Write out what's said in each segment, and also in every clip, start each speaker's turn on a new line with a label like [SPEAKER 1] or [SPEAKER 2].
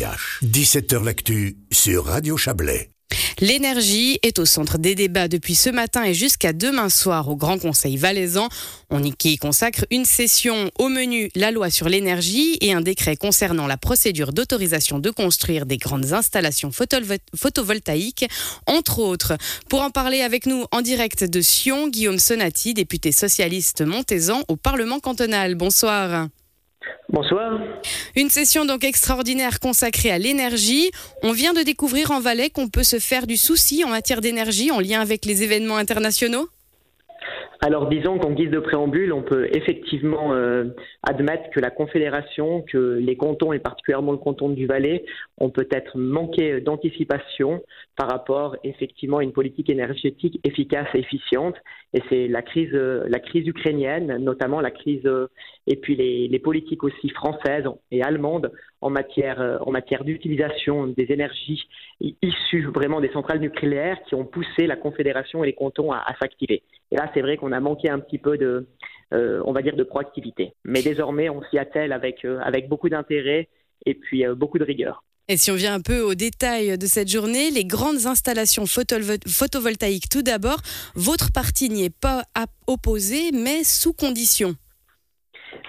[SPEAKER 1] 17h L'actu sur Radio Chablais.
[SPEAKER 2] L'énergie est au centre des débats depuis ce matin et jusqu'à demain soir au Grand Conseil valaisan. On y consacre une session au menu la loi sur l'énergie et un décret concernant la procédure d'autorisation de construire des grandes installations photovoltaïques, entre autres. Pour en parler avec nous en direct de Sion, Guillaume Sonati, député socialiste montaisan au Parlement cantonal. Bonsoir.
[SPEAKER 3] Bonsoir.
[SPEAKER 2] Une session donc extraordinaire consacrée à l'énergie. On vient de découvrir en Valais qu'on peut se faire du souci en matière d'énergie en lien avec les événements internationaux
[SPEAKER 3] alors disons qu'en guise de préambule, on peut effectivement euh, admettre que la Confédération, que les cantons et particulièrement le canton du Valais ont peut-être manqué d'anticipation par rapport effectivement à une politique énergétique efficace et efficiente. Et c'est la crise, la crise ukrainienne, notamment la crise et puis les, politiques aussi françaises et allemandes en matière, en matière d'utilisation des énergies issues vraiment des centrales nucléaires qui ont poussé la Confédération et les cantons à, s'activer. Et là, c'est vrai qu'on a manqué un petit peu de, euh, on va dire, de proactivité. Mais désormais, on s'y attelle avec, euh, avec beaucoup d'intérêt et puis euh, beaucoup de rigueur.
[SPEAKER 2] Et si on vient un peu au détail de cette journée, les grandes installations photovoltaïques tout d'abord, votre parti n'y est pas opposé, mais sous condition.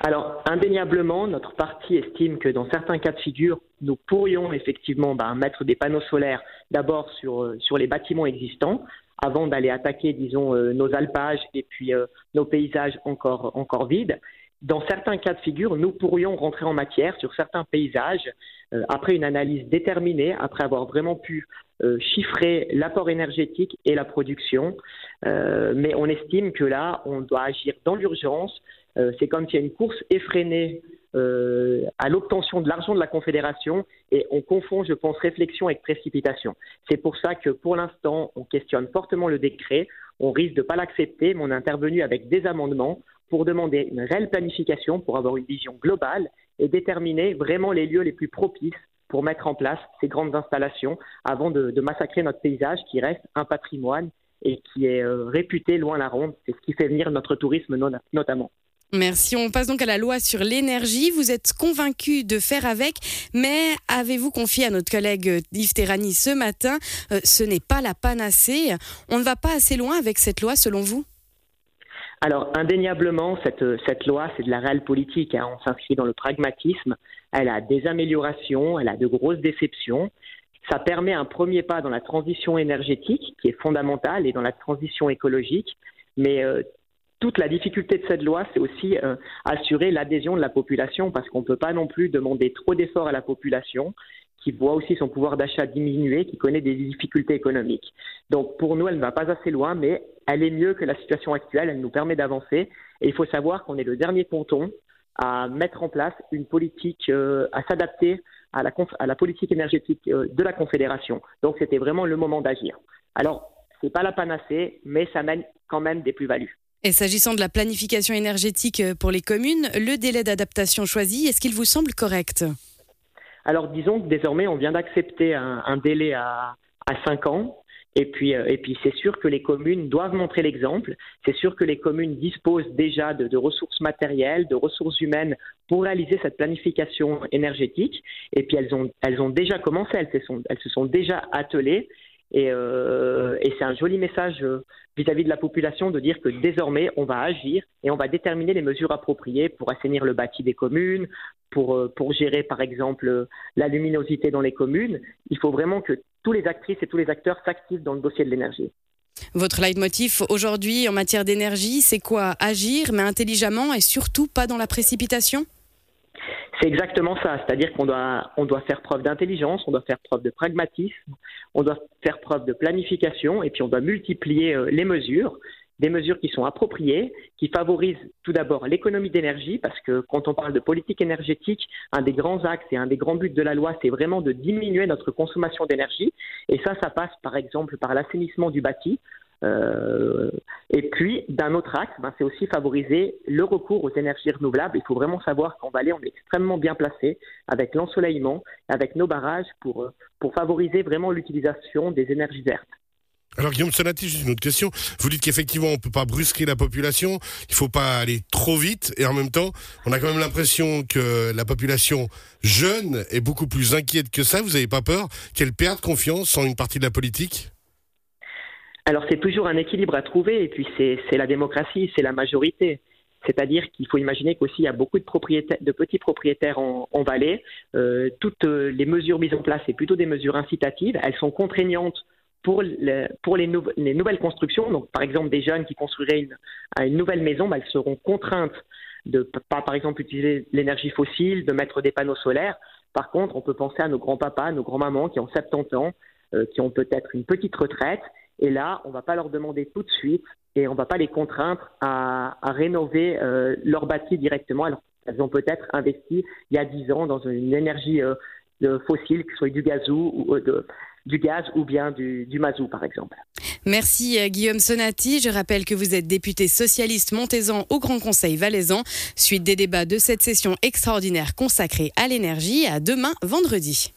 [SPEAKER 3] Alors, indéniablement, notre parti estime que dans certains cas de figure, nous pourrions effectivement bah, mettre des panneaux solaires d'abord sur, sur les bâtiments existants, avant d'aller attaquer, disons, euh, nos alpages et puis euh, nos paysages encore, encore vides. Dans certains cas de figure, nous pourrions rentrer en matière sur certains paysages euh, après une analyse déterminée, après avoir vraiment pu chiffrer l'apport énergétique et la production. mais on estime que là, on doit agir dans l'urgence. C'est comme s'il y a une course effrénée euh, à l'obtention de l'argent de la Confédération et on confond, je pense, réflexion avec précipitation. C'est pour ça que pour l'instant, on questionne fortement le décret, on risque de ne pas l'accepter, mais on est intervenu avec des amendements pour demander une réelle planification, pour avoir une vision globale et déterminer vraiment les lieux les plus propices pour mettre en place ces grandes installations avant de, massacrer notre paysage qui reste un patrimoine et qui est euh, réputé loin la ronde. C'est ce qui fait venir notre tourisme notamment.
[SPEAKER 2] Merci. On passe donc à la loi sur l'énergie. Vous êtes convaincu de faire avec, mais avez-vous confié à notre collègue Yves Terrani ce matin, euh, ce n'est pas la panacée. On ne va pas assez loin avec cette loi, selon vous?
[SPEAKER 3] Alors, indéniablement, cette, cette loi, c'est de la réelle politique. Hein. On s'inscrit dans le pragmatisme. Elle a des améliorations, elle a de grosses déceptions. Ça permet un premier pas dans la transition énergétique, qui est fondamentale, et dans la transition écologique. Mais euh, toute la difficulté de cette loi, c'est aussi euh, assurer l'adhésion de la population, parce qu'on ne peut pas non plus demander trop d'efforts à la population, qui voit aussi son pouvoir d'achat diminuer, qui connaît des difficultés économiques. Donc pour nous, elle ne va pas assez loin, mais elle est mieux que la situation actuelle, elle nous permet d'avancer. Et il faut savoir qu'on est le dernier canton à mettre en place une politique, euh, à s'adapter à la, politique énergétique euh, de la Confédération. Donc c'était vraiment le moment d'agir. Alors, ce n'est pas la panacée, mais ça mène quand même des plus-values.
[SPEAKER 2] Et s'agissant de la planification énergétique euh, pour les communes, le délai d'adaptation choisi, est-ce qu'il vous semble correct?
[SPEAKER 3] Alors disons que désormais, on vient d'accepter un, délai à, à 5 ans. Et puis, euh, et puis c'est sûr que les communes doivent montrer l'exemple. C'est sûr que les communes disposent déjà de, de, ressources matérielles, de ressources humaines pour réaliser cette planification énergétique. Et puis elles ont, elles ont déjà commencé, elles se sont, elles se sont déjà attelées. Et, euh, et c'est un joli message euh, vis-à-vis de la population de dire que désormais, on va agir et on va déterminer les mesures appropriées pour assainir le bâti des communes, pour, euh, pour gérer, par exemple, la luminosité dans les communes. Il faut vraiment que tous les actrices et tous les acteurs s'activent dans le dossier de l'énergie.
[SPEAKER 2] Votre leitmotiv aujourd'hui en matière d'énergie, c'est quoi? Agir, mais intelligemment et surtout pas dans la précipitation?
[SPEAKER 3] C'est exactement ça, c'est-à-dire qu'on doit, faire preuve d'intelligence, on doit faire preuve de pragmatisme, on doit faire preuve de planification et puis on doit multiplier euh, les mesures, des mesures qui sont appropriées, qui favorisent tout d'abord l'économie d'énergie, parce que quand on parle de politique énergétique, un des grands axes et un des grands buts de la loi, c'est vraiment de diminuer notre consommation d'énergie. Et ça, ça passe par exemple par l'assainissement du bâti. Euh, et puis, d'un autre axe, ben, c'est aussi favoriser le recours aux énergies renouvelables. Il faut vraiment savoir qu'en Valais, on est extrêmement bien placé avec l'ensoleillement, avec nos barrages pour, pour favoriser vraiment l'utilisation des énergies vertes.
[SPEAKER 4] Alors Guillaume Sonati, juste une autre question. Vous dites qu'effectivement on peut pas brusquer la population, il faut pas aller trop vite et en même temps on a quand même l'impression que la population jeune est beaucoup plus inquiète que ça. Vous n'avez pas peur qu'elle perde confiance en une partie de la politique?
[SPEAKER 3] Alors c'est toujours un équilibre à trouver et puis c'est la démocratie, c'est la majorité. C'est-à-dire qu'il faut imaginer qu'aussi il y a beaucoup de, propriétaires, de petits propriétaires en, vallée. Euh, toutes les mesures mises en place, c'est plutôt des mesures incitatives. Elles sont contraignantes pour, les, les, nouvelles constructions, donc par exemple des jeunes qui construiraient une, nouvelle maison, bah, elles seront contraintes de pas par exemple utiliser l'énergie fossile, de mettre des panneaux solaires. Par contre, on peut penser à nos grands-papas, nos grands-mamans qui ont 70 ans, euh, qui ont peut-être une petite retraite, et là, on ne va pas leur demander tout de suite et on ne va pas les contraindre à, rénover euh, leur bâti directement. Alors, elles ont peut-être investi il y a 10 ans dans une énergie euh, fossile, que ce soit du gazou ou euh, du gaz ou bien du, du mazou, par exemple.
[SPEAKER 2] Merci Guillaume Sonati. Je rappelle que vous êtes député socialiste montaisan au Grand Conseil valaisan. Suite des débats de cette session extraordinaire consacrée à l'énergie à demain vendredi.